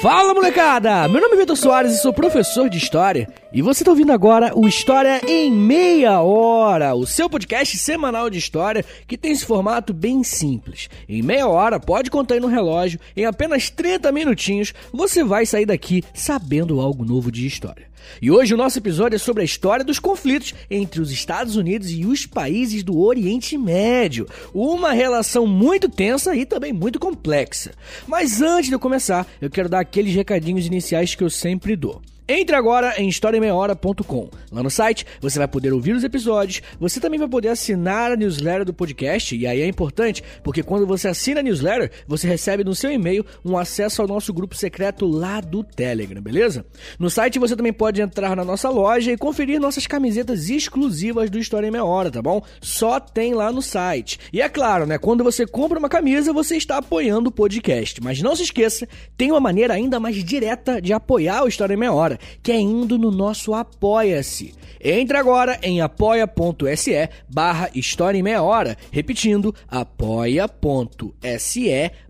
Fala molecada! Meu nome é Vitor Soares e sou professor de História. E você está ouvindo agora o História em Meia Hora, o seu podcast semanal de história que tem esse formato bem simples. Em meia hora, pode contar aí no relógio, em apenas 30 minutinhos, você vai sair daqui sabendo algo novo de história. E hoje o nosso episódio é sobre a história dos conflitos entre os Estados Unidos e os países do Oriente Médio. Uma relação muito tensa e também muito complexa. Mas antes de eu começar, eu quero dar aqueles recadinhos iniciais que eu sempre dou. Entre agora em historiameiahora.com. Lá no site você vai poder ouvir os episódios, você também vai poder assinar a newsletter do podcast, e aí é importante, porque quando você assina a newsletter, você recebe no seu e-mail um acesso ao nosso grupo secreto lá do Telegram, beleza? No site você também pode entrar na nossa loja e conferir nossas camisetas exclusivas do História em Meia Hora, tá bom? Só tem lá no site. E é claro, né, quando você compra uma camisa, você está apoiando o podcast, mas não se esqueça, tem uma maneira ainda mais direta de apoiar o História em Meia Hora que é indo no nosso Apoia-se. Entre agora em apoia.se barra História em Meia Hora. Repetindo, apoia.se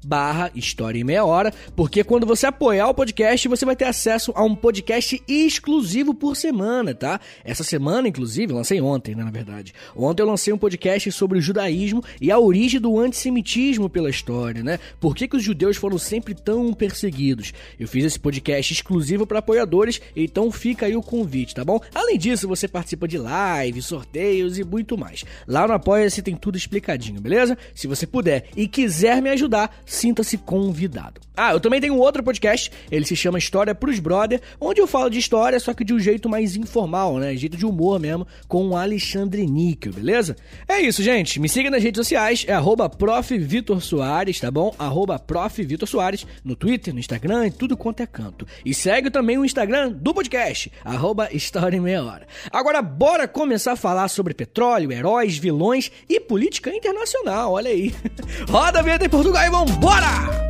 barra História em Meia Hora, porque quando você apoiar o podcast, você vai ter acesso a um podcast exclusivo por semana, tá? Essa semana, inclusive, lancei ontem, né, na verdade. Ontem eu lancei um podcast sobre o judaísmo e a origem do antissemitismo pela história, né? Por que, que os judeus foram sempre tão perseguidos? Eu fiz esse podcast exclusivo para apoiadores, então fica aí o convite, tá bom? Além disso, você participa de lives, sorteios e muito mais. Lá no Apoia-se tem tudo explicadinho, beleza? Se você puder e quiser me ajudar, sinta-se convidado. Ah, eu também tenho outro podcast, ele se chama História pros Brother, onde eu falo de história, só que de um jeito mais informal, né? Jeito de humor mesmo, com o Alexandre Níquel, beleza? É isso, gente. Me siga nas redes sociais, é arroba Soares, tá bom? Arroba no Twitter, no Instagram e tudo quanto é canto. E segue também o Instagram do podcast, arroba História em Meia Hora. Agora, bora começar a falar sobre petróleo, heróis, vilões e política internacional, olha aí. Roda a vinheta em Portugal e vambora!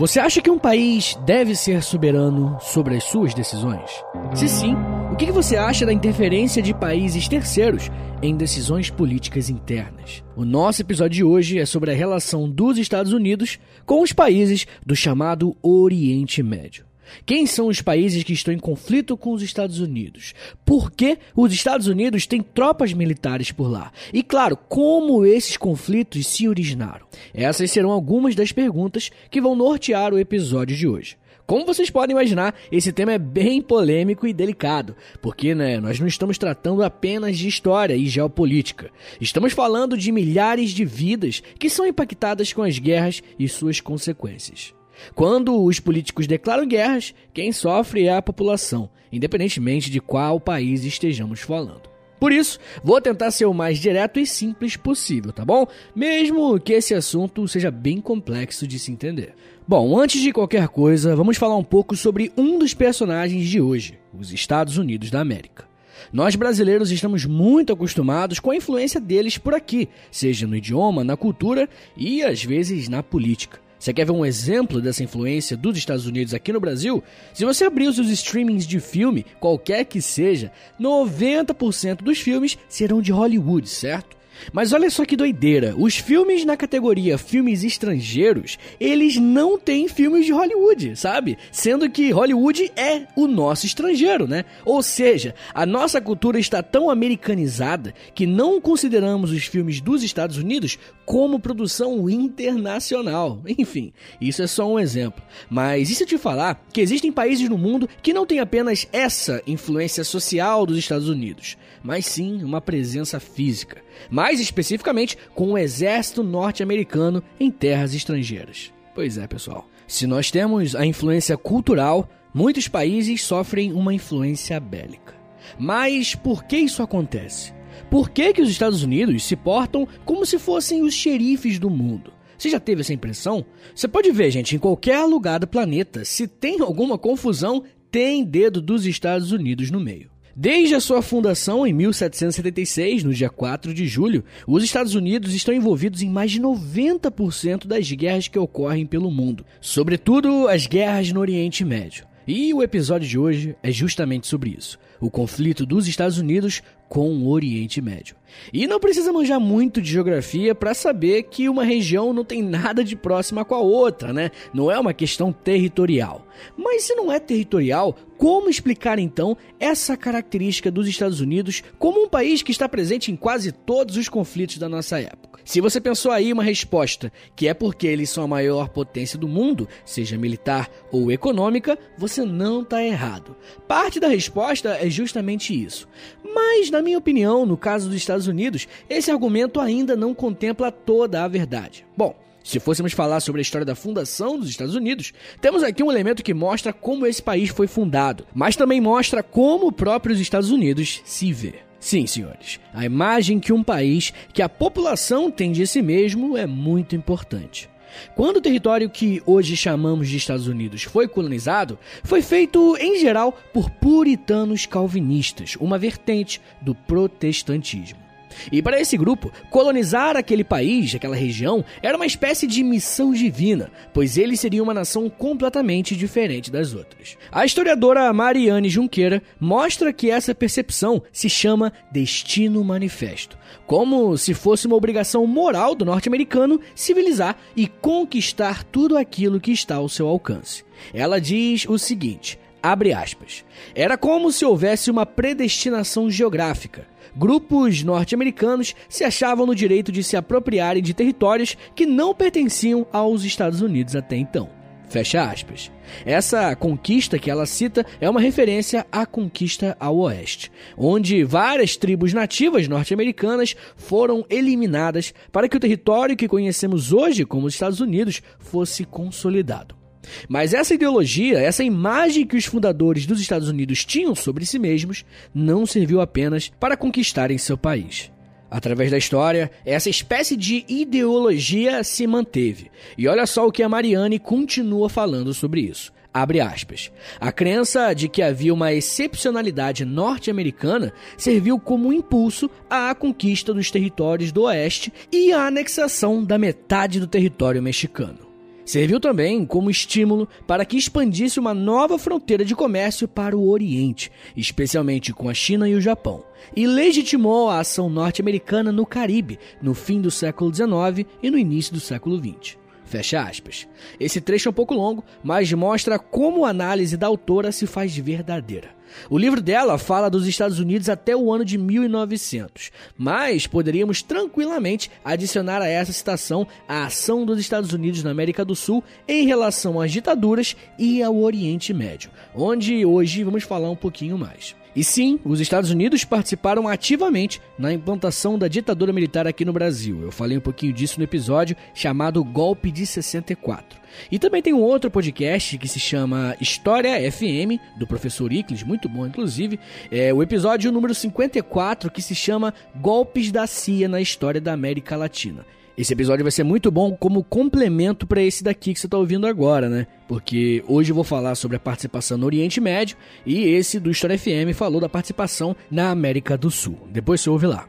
Você acha que um país deve ser soberano sobre as suas decisões? Se sim, o que você acha da interferência de países terceiros em decisões políticas internas? O nosso episódio de hoje é sobre a relação dos Estados Unidos com os países do chamado Oriente Médio. Quem são os países que estão em conflito com os Estados Unidos? Por que os Estados Unidos têm tropas militares por lá? E claro, como esses conflitos se originaram? Essas serão algumas das perguntas que vão nortear o episódio de hoje. Como vocês podem imaginar, esse tema é bem polêmico e delicado, porque né, nós não estamos tratando apenas de história e geopolítica. Estamos falando de milhares de vidas que são impactadas com as guerras e suas consequências. Quando os políticos declaram guerras, quem sofre é a população, independentemente de qual país estejamos falando. Por isso, vou tentar ser o mais direto e simples possível, tá bom? Mesmo que esse assunto seja bem complexo de se entender. Bom, antes de qualquer coisa, vamos falar um pouco sobre um dos personagens de hoje, os Estados Unidos da América. Nós brasileiros estamos muito acostumados com a influência deles por aqui, seja no idioma, na cultura e às vezes na política. Você quer ver um exemplo dessa influência dos Estados Unidos aqui no Brasil? Se você abrir os seus streamings de filme, qualquer que seja, 90% dos filmes serão de Hollywood, certo? Mas olha só que doideira, os filmes na categoria filmes estrangeiros, eles não têm filmes de Hollywood, sabe? Sendo que Hollywood é o nosso estrangeiro, né? Ou seja, a nossa cultura está tão americanizada que não consideramos os filmes dos Estados Unidos como produção internacional. Enfim, isso é só um exemplo. Mas e se eu te falar que existem países no mundo que não têm apenas essa influência social dos Estados Unidos, mas sim uma presença física? mais especificamente com o exército norte-americano em terras estrangeiras. Pois é, pessoal. Se nós temos a influência cultural, muitos países sofrem uma influência bélica. Mas por que isso acontece? Por que, que os Estados Unidos se portam como se fossem os xerifes do mundo? Você já teve essa impressão? Você pode ver, gente, em qualquer lugar do planeta, se tem alguma confusão, tem dedo dos Estados Unidos no meio. Desde a sua fundação em 1776, no dia 4 de julho, os Estados Unidos estão envolvidos em mais de 90% das guerras que ocorrem pelo mundo, sobretudo as guerras no Oriente Médio. E o episódio de hoje é justamente sobre isso: o conflito dos Estados Unidos com o Oriente Médio. E não precisa manjar muito de geografia para saber que uma região não tem nada de próxima com a outra, né? Não é uma questão territorial. Mas se não é territorial, como explicar então essa característica dos Estados Unidos como um país que está presente em quase todos os conflitos da nossa época? Se você pensou aí uma resposta que é porque eles são a maior potência do mundo, seja militar ou econômica, você não está errado. Parte da resposta é justamente isso. Mas, na minha opinião, no caso dos Estados Unidos, esse argumento ainda não contempla toda a verdade. Bom, se fôssemos falar sobre a história da fundação dos Estados Unidos, temos aqui um elemento que mostra como esse país foi fundado, mas também mostra como próprios Estados Unidos se vê. Sim, senhores, a imagem que um país, que a população tem de si mesmo é muito importante. Quando o território que hoje chamamos de Estados Unidos foi colonizado, foi feito em geral por puritanos calvinistas, uma vertente do protestantismo. E para esse grupo, colonizar aquele país, aquela região, era uma espécie de missão divina, pois ele seria uma nação completamente diferente das outras. A historiadora Mariane Junqueira mostra que essa percepção se chama destino manifesto, como se fosse uma obrigação moral do norte-americano civilizar e conquistar tudo aquilo que está ao seu alcance. Ela diz o seguinte: abre aspas. Era como se houvesse uma predestinação geográfica grupos norte-americanos se achavam no direito de se apropriarem de territórios que não pertenciam aos Estados Unidos até então. Fecha aspas. Essa conquista que ela cita é uma referência à conquista ao oeste, onde várias tribos nativas norte-americanas foram eliminadas para que o território que conhecemos hoje como os Estados Unidos fosse consolidado. Mas essa ideologia, essa imagem que os fundadores dos Estados Unidos tinham sobre si mesmos, não serviu apenas para conquistarem seu país. Através da história, essa espécie de ideologia se manteve. E olha só o que a Mariane continua falando sobre isso. Abre aspas. A crença de que havia uma excepcionalidade norte-americana serviu como impulso à conquista dos territórios do Oeste e à anexação da metade do território mexicano. Serviu também como estímulo para que expandisse uma nova fronteira de comércio para o Oriente, especialmente com a China e o Japão, e legitimou a ação norte-americana no Caribe no fim do século XIX e no início do século XX. Fecha aspas. Esse trecho é um pouco longo, mas mostra como a análise da autora se faz verdadeira. O livro dela fala dos Estados Unidos até o ano de 1900, mas poderíamos tranquilamente adicionar a essa citação a ação dos Estados Unidos na América do Sul em relação às ditaduras e ao Oriente Médio, onde hoje vamos falar um pouquinho mais. E sim, os Estados Unidos participaram ativamente na implantação da ditadura militar aqui no Brasil. Eu falei um pouquinho disso no episódio chamado Golpe de 64. E também tem um outro podcast que se chama História FM, do professor Icles, muito bom inclusive. É o episódio número 54 que se chama Golpes da CIA na História da América Latina. Esse episódio vai ser muito bom como complemento para esse daqui que você está ouvindo agora, né? Porque hoje eu vou falar sobre a participação no Oriente Médio e esse do História FM falou da participação na América do Sul. Depois você ouve lá.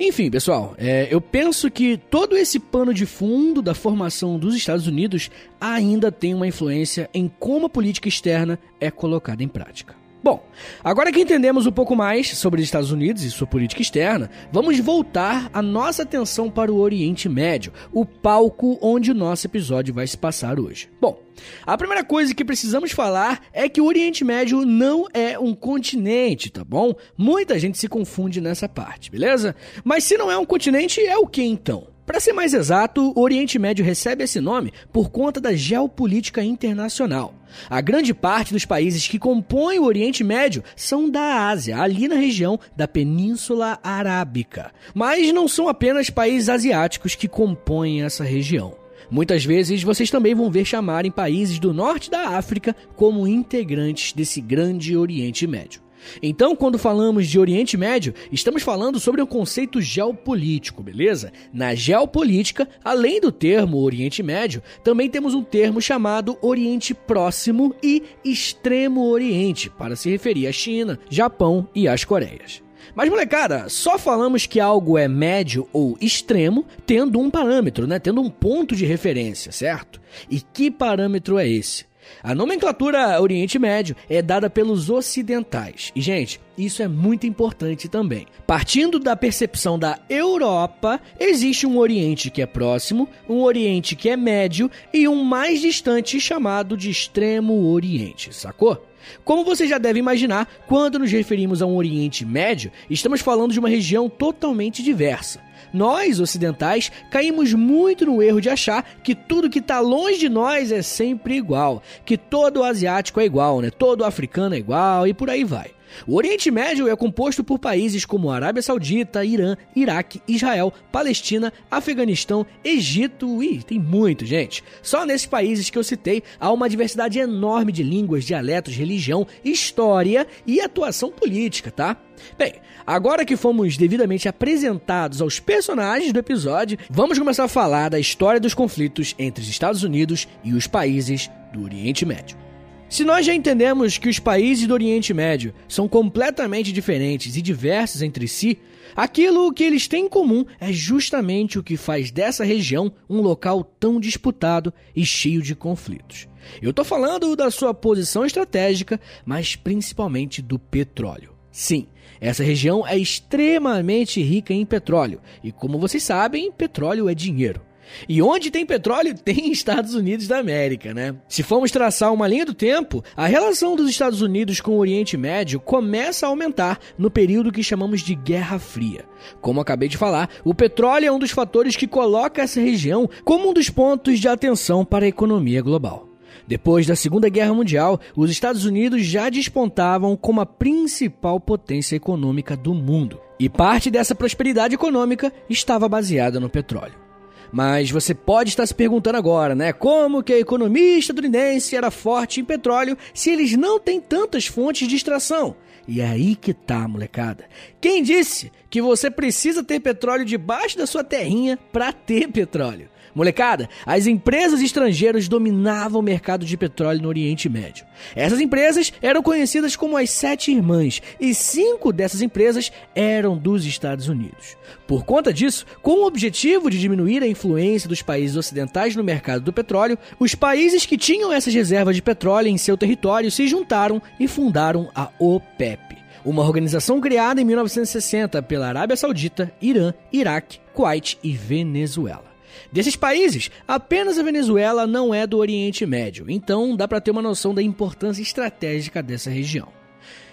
Enfim, pessoal, é, eu penso que todo esse pano de fundo da formação dos Estados Unidos ainda tem uma influência em como a política externa é colocada em prática. Bom, agora que entendemos um pouco mais sobre os Estados Unidos e sua política externa, vamos voltar a nossa atenção para o Oriente Médio, o palco onde o nosso episódio vai se passar hoje. Bom, a primeira coisa que precisamos falar é que o Oriente Médio não é um continente, tá bom? Muita gente se confunde nessa parte, beleza? Mas se não é um continente, é o que então? Para ser mais exato, o Oriente Médio recebe esse nome por conta da geopolítica internacional. A grande parte dos países que compõem o Oriente Médio são da Ásia, ali na região da Península Arábica. Mas não são apenas países asiáticos que compõem essa região. Muitas vezes vocês também vão ver chamarem países do norte da África como integrantes desse grande Oriente Médio. Então, quando falamos de Oriente Médio, estamos falando sobre um conceito geopolítico, beleza? Na geopolítica, além do termo Oriente Médio, também temos um termo chamado Oriente Próximo e Extremo Oriente, para se referir à China, Japão e às Coreias. Mas, molecada, só falamos que algo é médio ou extremo tendo um parâmetro, né? Tendo um ponto de referência, certo? E que parâmetro é esse? A nomenclatura Oriente Médio é dada pelos ocidentais. E, gente, isso é muito importante também. Partindo da percepção da Europa, existe um Oriente que é próximo, um Oriente que é médio e um mais distante chamado de Extremo Oriente, sacou? Como você já deve imaginar, quando nos referimos a um Oriente Médio, estamos falando de uma região totalmente diversa. Nós, ocidentais, caímos muito no erro de achar que tudo que está longe de nós é sempre igual, que todo asiático é igual, né? Todo africano é igual e por aí vai. O Oriente Médio é composto por países como Arábia Saudita, Irã, Iraque, Israel, Palestina, Afeganistão, Egito e tem muito, gente. Só nesses países que eu citei há uma diversidade enorme de línguas, dialetos, religião, história e atuação política, tá? Bem, agora que fomos devidamente apresentados aos personagens do episódio, vamos começar a falar da história dos conflitos entre os Estados Unidos e os países do Oriente Médio. Se nós já entendemos que os países do Oriente Médio são completamente diferentes e diversos entre si, aquilo que eles têm em comum é justamente o que faz dessa região um local tão disputado e cheio de conflitos. Eu estou falando da sua posição estratégica, mas principalmente do petróleo. Sim, essa região é extremamente rica em petróleo, e como vocês sabem, petróleo é dinheiro. E onde tem petróleo, tem Estados Unidos da América, né? Se formos traçar uma linha do tempo, a relação dos Estados Unidos com o Oriente Médio começa a aumentar no período que chamamos de Guerra Fria. Como acabei de falar, o petróleo é um dos fatores que coloca essa região como um dos pontos de atenção para a economia global. Depois da Segunda Guerra Mundial, os Estados Unidos já despontavam como a principal potência econômica do mundo. E parte dessa prosperidade econômica estava baseada no petróleo. Mas você pode estar se perguntando agora, né? Como que a economia estadunidense era forte em petróleo se eles não têm tantas fontes de extração? E é aí que tá, molecada. Quem disse que você precisa ter petróleo debaixo da sua terrinha para ter petróleo? Molecada, as empresas estrangeiras dominavam o mercado de petróleo no Oriente Médio. Essas empresas eram conhecidas como as Sete Irmãs e cinco dessas empresas eram dos Estados Unidos. Por conta disso, com o objetivo de diminuir a influência dos países ocidentais no mercado do petróleo, os países que tinham essas reservas de petróleo em seu território se juntaram e fundaram a OPEP uma organização criada em 1960 pela Arábia Saudita, Irã, Iraque, Kuwait e Venezuela. Desses países, apenas a Venezuela não é do Oriente Médio, então dá para ter uma noção da importância estratégica dessa região.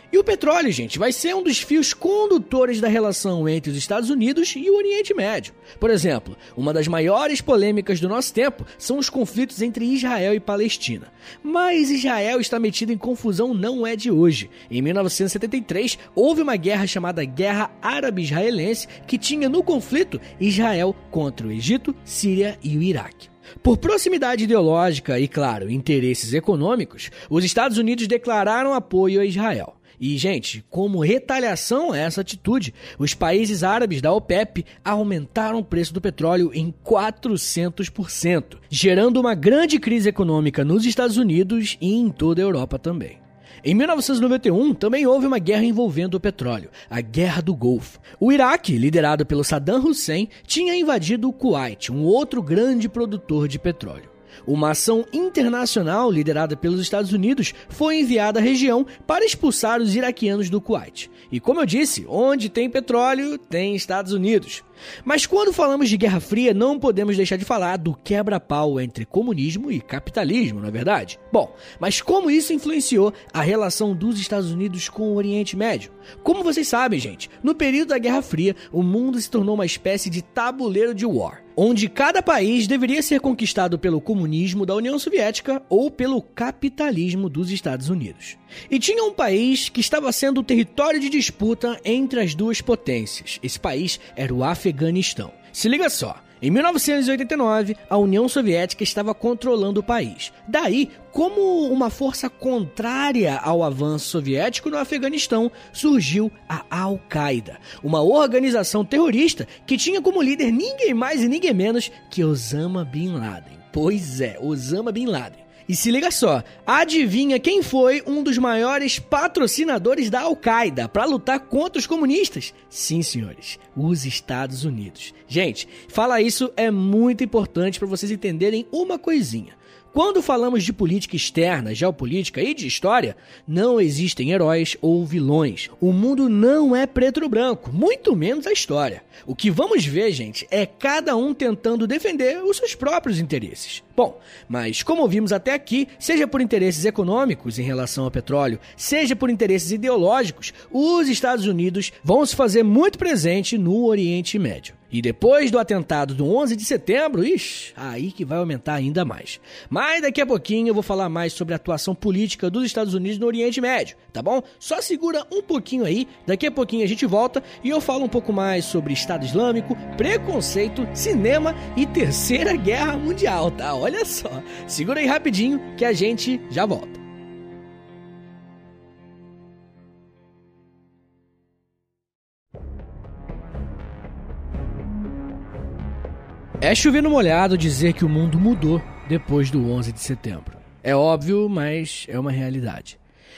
E o petróleo, gente, vai ser um dos fios condutores da relação entre os Estados Unidos e o Oriente Médio. Por exemplo, uma das maiores polêmicas do nosso tempo são os conflitos entre Israel e Palestina. Mas Israel está metido em confusão não é de hoje. Em 1973, houve uma guerra chamada Guerra Árabe-Israelense que tinha no conflito Israel contra o Egito, Síria e o Iraque. Por proximidade ideológica e, claro, interesses econômicos, os Estados Unidos declararam apoio a Israel. E, gente, como retaliação a essa atitude, os países árabes da OPEP aumentaram o preço do petróleo em 400%, gerando uma grande crise econômica nos Estados Unidos e em toda a Europa também. Em 1991, também houve uma guerra envolvendo o petróleo, a Guerra do Golfo. O Iraque, liderado pelo Saddam Hussein, tinha invadido o Kuwait, um outro grande produtor de petróleo. Uma ação internacional liderada pelos Estados Unidos foi enviada à região para expulsar os iraquianos do Kuwait. E como eu disse, onde tem petróleo, tem Estados Unidos. Mas quando falamos de Guerra Fria, não podemos deixar de falar do quebra-pau entre comunismo e capitalismo, não é verdade? Bom, mas como isso influenciou a relação dos Estados Unidos com o Oriente Médio? Como vocês sabem, gente, no período da Guerra Fria, o mundo se tornou uma espécie de tabuleiro de war, onde cada país deveria ser conquistado pelo comunismo da União Soviética ou pelo capitalismo dos Estados Unidos. E tinha um país que estava sendo o território de disputa entre as duas potências. Esse país era o Afeganistão. Se liga só, Em 1989, a União Soviética estava controlando o país. Daí, como uma força contrária ao avanço soviético no Afeganistão, surgiu a Al-Qaeda, uma organização terrorista que tinha como líder ninguém mais e ninguém menos que Osama Bin Laden. Pois é, Osama Bin Laden. E se liga só, adivinha quem foi um dos maiores patrocinadores da Al-Qaeda para lutar contra os comunistas? Sim, senhores, os Estados Unidos. Gente, falar isso é muito importante para vocês entenderem uma coisinha. Quando falamos de política externa, geopolítica e de história, não existem heróis ou vilões. O mundo não é preto ou branco, muito menos a história. O que vamos ver, gente, é cada um tentando defender os seus próprios interesses. Bom, mas como vimos até aqui, seja por interesses econômicos em relação ao petróleo, seja por interesses ideológicos, os Estados Unidos vão se fazer muito presente no Oriente Médio. E depois do atentado do 11 de setembro, ixi, aí que vai aumentar ainda mais. Mas daqui a pouquinho eu vou falar mais sobre a atuação política dos Estados Unidos no Oriente Médio, tá bom? Só segura um pouquinho aí, daqui a pouquinho a gente volta e eu falo um pouco mais sobre Estado Islâmico, preconceito, cinema e Terceira Guerra Mundial, tá? Olha só. Segura aí rapidinho que a gente já volta. É chover no molhado dizer que o mundo mudou depois do 11 de setembro. É óbvio, mas é uma realidade.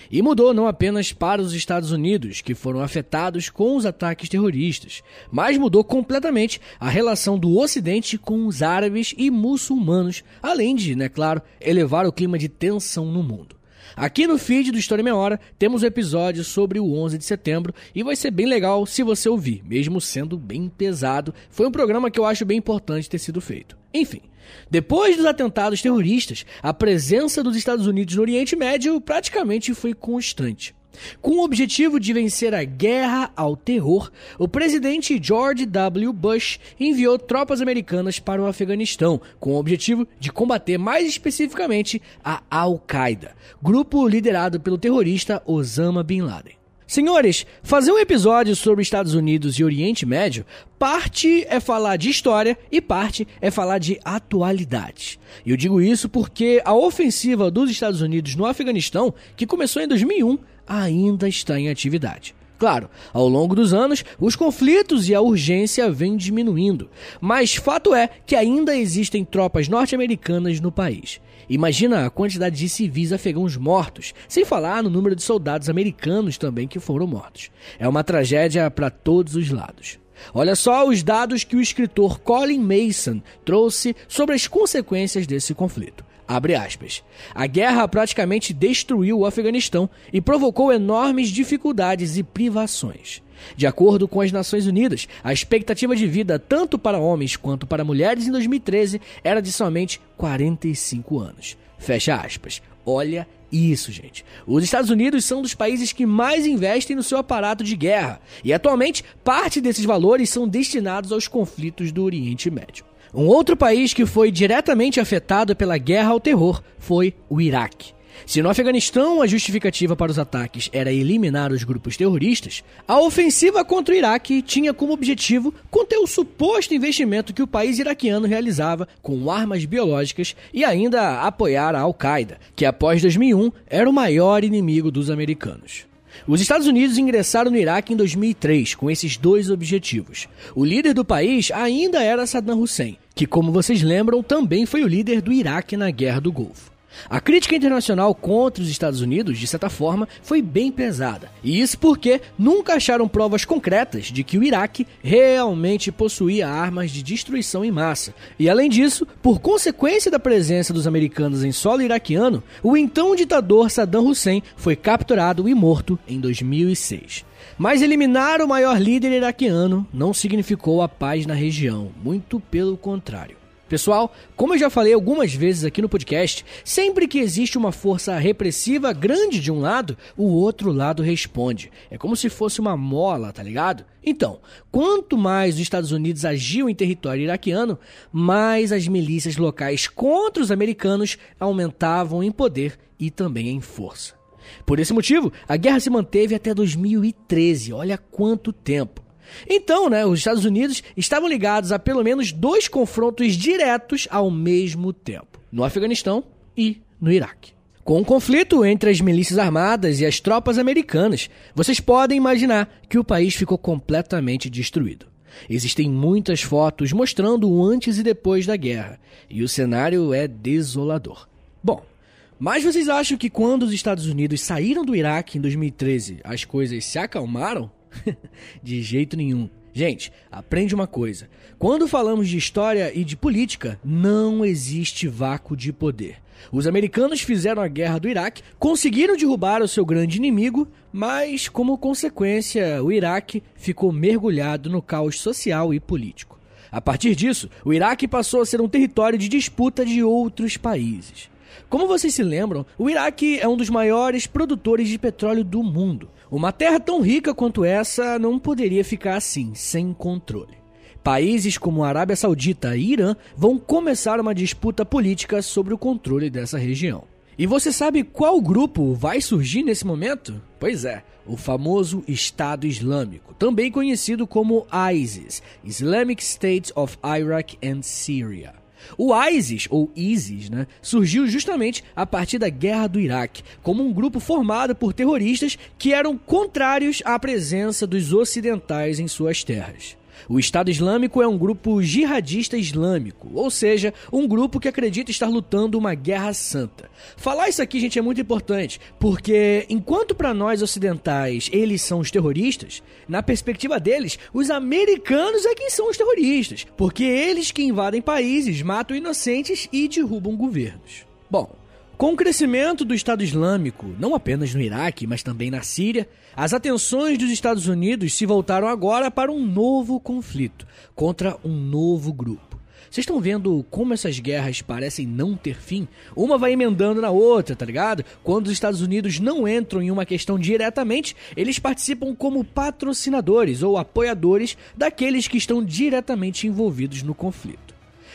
E mudou não apenas para os Estados Unidos, que foram afetados com os ataques terroristas, mas mudou completamente a relação do Ocidente com os árabes e muçulmanos, além de, né, claro, elevar o clima de tensão no mundo. Aqui no feed do História Meia Hora temos um episódio sobre o 11 de setembro e vai ser bem legal se você ouvir, mesmo sendo bem pesado. Foi um programa que eu acho bem importante ter sido feito. Enfim, depois dos atentados terroristas, a presença dos Estados Unidos no Oriente Médio praticamente foi constante. Com o objetivo de vencer a guerra ao terror, o presidente George W. Bush enviou tropas americanas para o Afeganistão, com o objetivo de combater mais especificamente a Al-Qaeda, grupo liderado pelo terrorista Osama Bin Laden. Senhores, fazer um episódio sobre Estados Unidos e Oriente Médio, parte é falar de história e parte é falar de atualidade. E eu digo isso porque a ofensiva dos Estados Unidos no Afeganistão, que começou em 2001, ainda está em atividade. Claro, ao longo dos anos, os conflitos e a urgência vêm diminuindo, mas fato é que ainda existem tropas norte-americanas no país. Imagina a quantidade de civis afegãos mortos, sem falar no número de soldados americanos também que foram mortos. É uma tragédia para todos os lados. Olha só os dados que o escritor Colin Mason trouxe sobre as consequências desse conflito. Abre aspas. A guerra praticamente destruiu o Afeganistão e provocou enormes dificuldades e privações. De acordo com as Nações Unidas, a expectativa de vida tanto para homens quanto para mulheres em 2013 era de somente 45 anos. Fecha aspas. Olha isso, gente. Os Estados Unidos são dos países que mais investem no seu aparato de guerra, e atualmente parte desses valores são destinados aos conflitos do Oriente Médio. Um outro país que foi diretamente afetado pela guerra ao terror foi o Iraque. Se no Afeganistão a justificativa para os ataques era eliminar os grupos terroristas, a ofensiva contra o Iraque tinha como objetivo conter o suposto investimento que o país iraquiano realizava com armas biológicas e ainda apoiar a Al-Qaeda, que após 2001 era o maior inimigo dos americanos. Os Estados Unidos ingressaram no Iraque em 2003 com esses dois objetivos. O líder do país ainda era Saddam Hussein, que, como vocês lembram, também foi o líder do Iraque na Guerra do Golfo. A crítica internacional contra os Estados Unidos, de certa forma, foi bem pesada. E isso porque nunca acharam provas concretas de que o Iraque realmente possuía armas de destruição em massa. E além disso, por consequência da presença dos americanos em solo iraquiano, o então ditador Saddam Hussein foi capturado e morto em 2006. Mas eliminar o maior líder iraquiano não significou a paz na região, muito pelo contrário. Pessoal, como eu já falei algumas vezes aqui no podcast, sempre que existe uma força repressiva grande de um lado, o outro lado responde. É como se fosse uma mola, tá ligado? Então, quanto mais os Estados Unidos agiam em território iraquiano, mais as milícias locais contra os americanos aumentavam em poder e também em força. Por esse motivo, a guerra se manteve até 2013. Olha quanto tempo. Então, né, os Estados Unidos estavam ligados a pelo menos dois confrontos diretos ao mesmo tempo: no Afeganistão e no Iraque. Com o um conflito entre as milícias armadas e as tropas americanas, vocês podem imaginar que o país ficou completamente destruído. Existem muitas fotos mostrando o antes e depois da guerra, e o cenário é desolador. Bom, mas vocês acham que quando os Estados Unidos saíram do Iraque em 2013, as coisas se acalmaram? de jeito nenhum. Gente, aprende uma coisa: quando falamos de história e de política, não existe vácuo de poder. Os americanos fizeram a guerra do Iraque, conseguiram derrubar o seu grande inimigo, mas, como consequência, o Iraque ficou mergulhado no caos social e político. A partir disso, o Iraque passou a ser um território de disputa de outros países. Como vocês se lembram, o Iraque é um dos maiores produtores de petróleo do mundo. Uma terra tão rica quanto essa não poderia ficar assim, sem controle. Países como Arábia Saudita e Irã vão começar uma disputa política sobre o controle dessa região. E você sabe qual grupo vai surgir nesse momento? Pois é, o famoso Estado Islâmico, também conhecido como ISIS Islamic State of Iraq and Syria. O ISIS, ou ISIS, né, surgiu justamente a partir da Guerra do Iraque, como um grupo formado por terroristas que eram contrários à presença dos ocidentais em suas terras. O Estado Islâmico é um grupo jihadista islâmico, ou seja, um grupo que acredita estar lutando uma guerra santa. Falar isso aqui, gente, é muito importante, porque enquanto para nós ocidentais eles são os terroristas, na perspectiva deles, os americanos é quem são os terroristas, porque eles que invadem países, matam inocentes e derrubam governos. Bom, com o crescimento do Estado Islâmico, não apenas no Iraque, mas também na Síria, as atenções dos Estados Unidos se voltaram agora para um novo conflito contra um novo grupo. Vocês estão vendo como essas guerras parecem não ter fim? Uma vai emendando na outra, tá ligado? Quando os Estados Unidos não entram em uma questão diretamente, eles participam como patrocinadores ou apoiadores daqueles que estão diretamente envolvidos no conflito.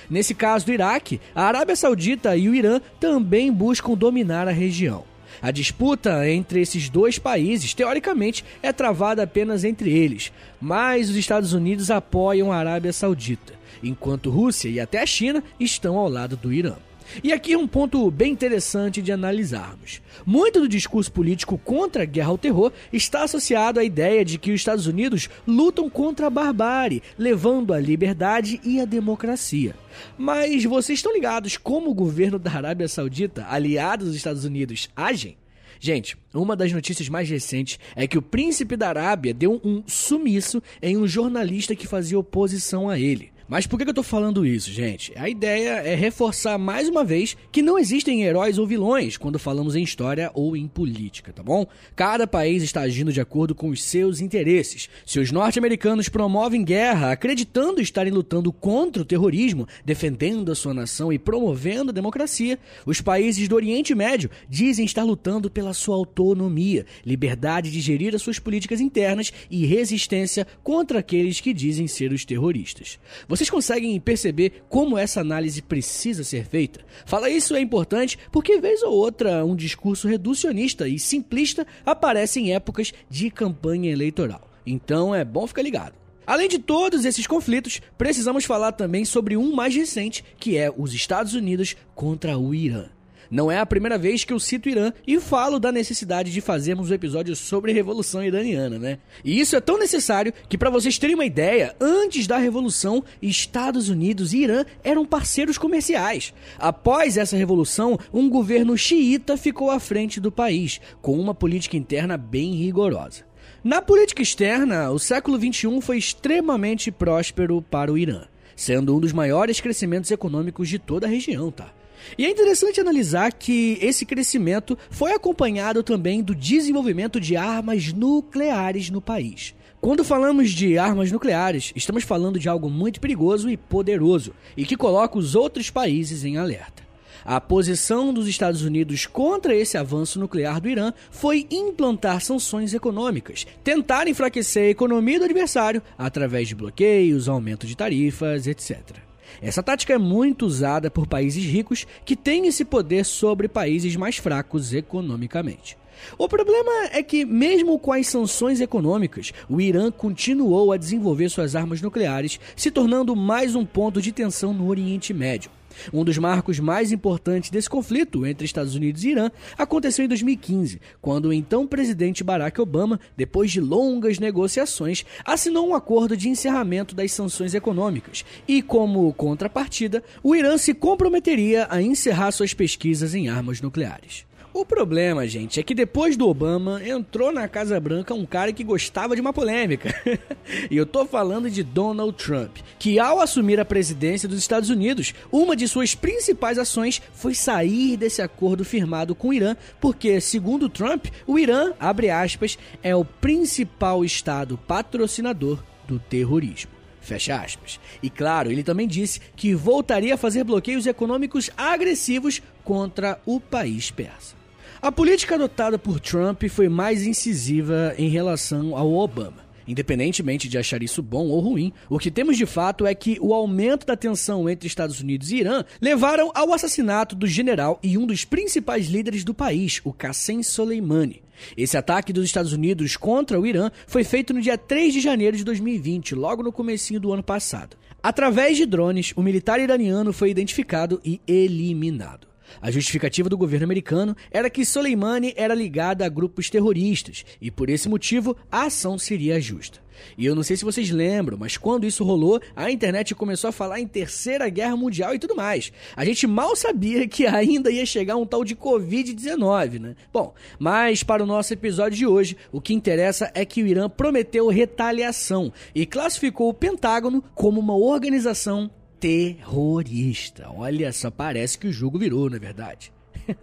Nesse caso do Iraque, a Arábia Saudita e o Irã também buscam dominar a região. A disputa entre esses dois países, teoricamente, é travada apenas entre eles, mas os Estados Unidos apoiam a Arábia Saudita, enquanto Rússia e até a China estão ao lado do Irã. E aqui é um ponto bem interessante de analisarmos. Muito do discurso político contra a guerra ao terror está associado à ideia de que os Estados Unidos lutam contra a barbárie, levando a liberdade e a democracia. Mas vocês estão ligados como o governo da Arábia Saudita, aliado dos Estados Unidos, agem? Gente, uma das notícias mais recentes é que o príncipe da Arábia deu um sumiço em um jornalista que fazia oposição a ele. Mas por que eu tô falando isso, gente? A ideia é reforçar mais uma vez que não existem heróis ou vilões quando falamos em história ou em política, tá bom? Cada país está agindo de acordo com os seus interesses. Se os norte-americanos promovem guerra acreditando estarem lutando contra o terrorismo, defendendo a sua nação e promovendo a democracia, os países do Oriente Médio dizem estar lutando pela sua autonomia, liberdade de gerir as suas políticas internas e resistência contra aqueles que dizem ser os terroristas. Vocês conseguem perceber como essa análise precisa ser feita? Falar isso é importante porque, vez ou outra, um discurso reducionista e simplista aparece em épocas de campanha eleitoral. Então é bom ficar ligado. Além de todos esses conflitos, precisamos falar também sobre um mais recente, que é os Estados Unidos contra o Irã. Não é a primeira vez que eu cito Irã e falo da necessidade de fazermos um episódio sobre a Revolução Iraniana, né? E isso é tão necessário que, para vocês terem uma ideia, antes da Revolução, Estados Unidos e Irã eram parceiros comerciais. Após essa revolução, um governo xiita ficou à frente do país, com uma política interna bem rigorosa. Na política externa, o século XXI foi extremamente próspero para o Irã, sendo um dos maiores crescimentos econômicos de toda a região, tá? E é interessante analisar que esse crescimento foi acompanhado também do desenvolvimento de armas nucleares no país. Quando falamos de armas nucleares, estamos falando de algo muito perigoso e poderoso e que coloca os outros países em alerta. A posição dos Estados Unidos contra esse avanço nuclear do Irã foi implantar sanções econômicas, tentar enfraquecer a economia do adversário através de bloqueios, aumento de tarifas, etc. Essa tática é muito usada por países ricos que têm esse poder sobre países mais fracos economicamente. O problema é que, mesmo com as sanções econômicas, o Irã continuou a desenvolver suas armas nucleares, se tornando mais um ponto de tensão no Oriente Médio. Um dos marcos mais importantes desse conflito entre Estados Unidos e Irã aconteceu em 2015, quando o então presidente Barack Obama, depois de longas negociações, assinou um acordo de encerramento das sanções econômicas e, como contrapartida, o Irã se comprometeria a encerrar suas pesquisas em armas nucleares. O problema, gente, é que depois do Obama entrou na Casa Branca um cara que gostava de uma polêmica. e eu tô falando de Donald Trump, que ao assumir a presidência dos Estados Unidos, uma de suas principais ações foi sair desse acordo firmado com o Irã, porque, segundo Trump, o Irã, abre aspas, é o principal estado patrocinador do terrorismo. Fecha aspas. E claro, ele também disse que voltaria a fazer bloqueios econômicos agressivos contra o país persa. A política adotada por Trump foi mais incisiva em relação ao Obama. Independentemente de achar isso bom ou ruim, o que temos de fato é que o aumento da tensão entre Estados Unidos e Irã levaram ao assassinato do general e um dos principais líderes do país, o Qassem Soleimani. Esse ataque dos Estados Unidos contra o Irã foi feito no dia 3 de janeiro de 2020, logo no comecinho do ano passado. Através de drones, o militar iraniano foi identificado e eliminado. A justificativa do governo americano era que Soleimani era ligado a grupos terroristas e, por esse motivo, a ação seria justa. E eu não sei se vocês lembram, mas quando isso rolou, a internet começou a falar em Terceira Guerra Mundial e tudo mais. A gente mal sabia que ainda ia chegar um tal de Covid-19, né? Bom, mas para o nosso episódio de hoje, o que interessa é que o Irã prometeu retaliação e classificou o Pentágono como uma organização terrorista. Olha só, parece que o jogo virou, na é verdade.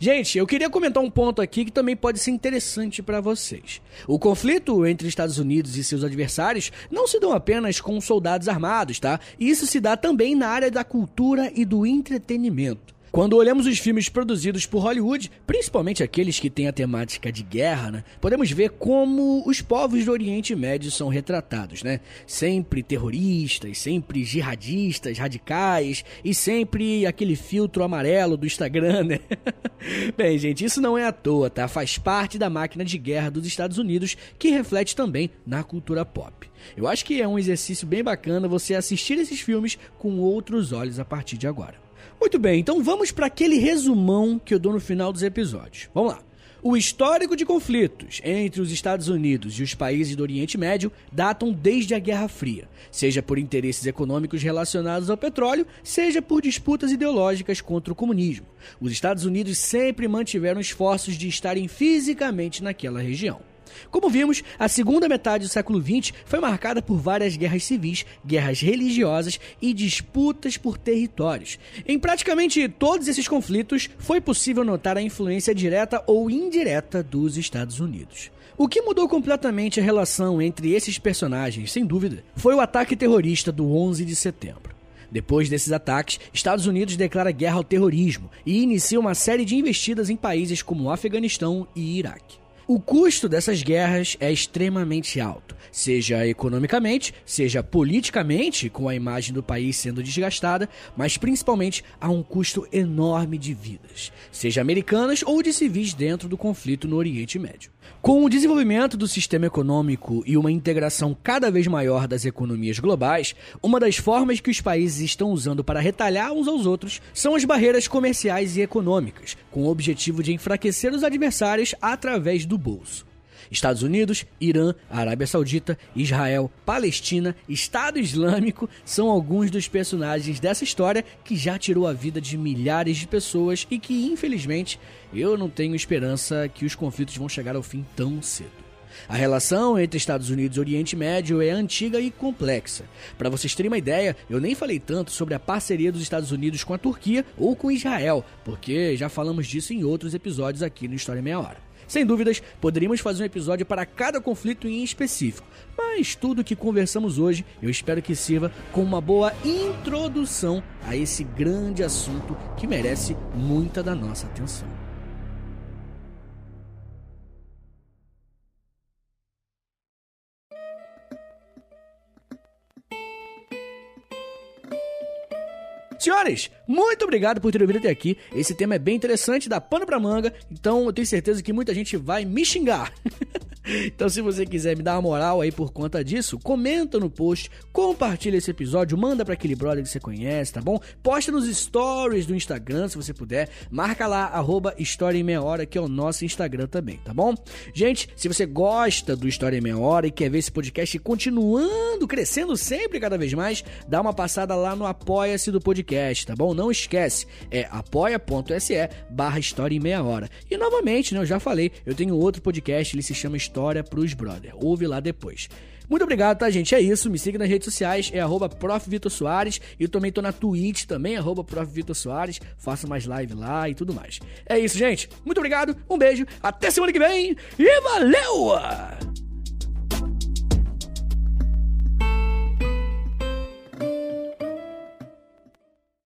Gente, eu queria comentar um ponto aqui que também pode ser interessante para vocês. O conflito entre Estados Unidos e seus adversários não se dão apenas com soldados armados, tá? Isso se dá também na área da cultura e do entretenimento. Quando olhamos os filmes produzidos por Hollywood, principalmente aqueles que têm a temática de guerra, né, podemos ver como os povos do Oriente Médio são retratados, né? Sempre terroristas, sempre jihadistas, radicais e sempre aquele filtro amarelo do Instagram, né? Bem, gente, isso não é à toa, tá? Faz parte da máquina de guerra dos Estados Unidos que reflete também na cultura pop. Eu acho que é um exercício bem bacana você assistir esses filmes com outros olhos a partir de agora. Muito bem, então vamos para aquele resumão que eu dou no final dos episódios. Vamos lá. O histórico de conflitos entre os Estados Unidos e os países do Oriente Médio datam desde a Guerra Fria, seja por interesses econômicos relacionados ao petróleo, seja por disputas ideológicas contra o comunismo. Os Estados Unidos sempre mantiveram esforços de estarem fisicamente naquela região. Como vimos, a segunda metade do século XX foi marcada por várias guerras civis, guerras religiosas e disputas por territórios. Em praticamente todos esses conflitos, foi possível notar a influência direta ou indireta dos Estados Unidos. O que mudou completamente a relação entre esses personagens, sem dúvida, foi o ataque terrorista do 11 de setembro. Depois desses ataques, Estados Unidos declara guerra ao terrorismo e inicia uma série de investidas em países como Afeganistão e Iraque. O custo dessas guerras é extremamente alto, seja economicamente, seja politicamente, com a imagem do país sendo desgastada, mas principalmente há um custo enorme de vidas, seja americanas ou de civis dentro do conflito no Oriente Médio. Com o desenvolvimento do sistema econômico e uma integração cada vez maior das economias globais, uma das formas que os países estão usando para retalhar uns aos outros são as barreiras comerciais e econômicas, com o objetivo de enfraquecer os adversários através do bolso. Estados Unidos, Irã, Arábia Saudita, Israel, Palestina, Estado Islâmico são alguns dos personagens dessa história que já tirou a vida de milhares de pessoas e que, infelizmente, eu não tenho esperança que os conflitos vão chegar ao fim tão cedo. A relação entre Estados Unidos e Oriente Médio é antiga e complexa. Para vocês terem uma ideia, eu nem falei tanto sobre a parceria dos Estados Unidos com a Turquia ou com Israel, porque já falamos disso em outros episódios aqui no História Meia Hora. Sem dúvidas, poderíamos fazer um episódio para cada conflito em específico, mas tudo que conversamos hoje eu espero que sirva como uma boa introdução a esse grande assunto que merece muita da nossa atenção. Senhores, muito obrigado por ter ouvido até aqui. Esse tema é bem interessante, dá pano pra manga, então eu tenho certeza que muita gente vai me xingar. Então, se você quiser me dar uma moral aí por conta disso, comenta no post, compartilha esse episódio, manda para aquele brother que você conhece, tá bom? Posta nos stories do Instagram, se você puder. Marca lá, arroba História em Meia Hora, que é o nosso Instagram também, tá bom? Gente, se você gosta do História em Meia Hora e quer ver esse podcast continuando, crescendo sempre cada vez mais, dá uma passada lá no Apoia-se do podcast, tá bom? Não esquece, é apoia.se barra História em Meia Hora. E novamente, né, eu já falei, eu tenho outro podcast, ele se chama História história pros brother. Ouve lá depois. Muito obrigado, tá, gente? É isso. Me siga nas redes sociais, é arroba Soares. E também tô na Twitch também, arroba Soares. Faço mais live lá e tudo mais. É isso, gente. Muito obrigado, um beijo, até semana que vem e valeu!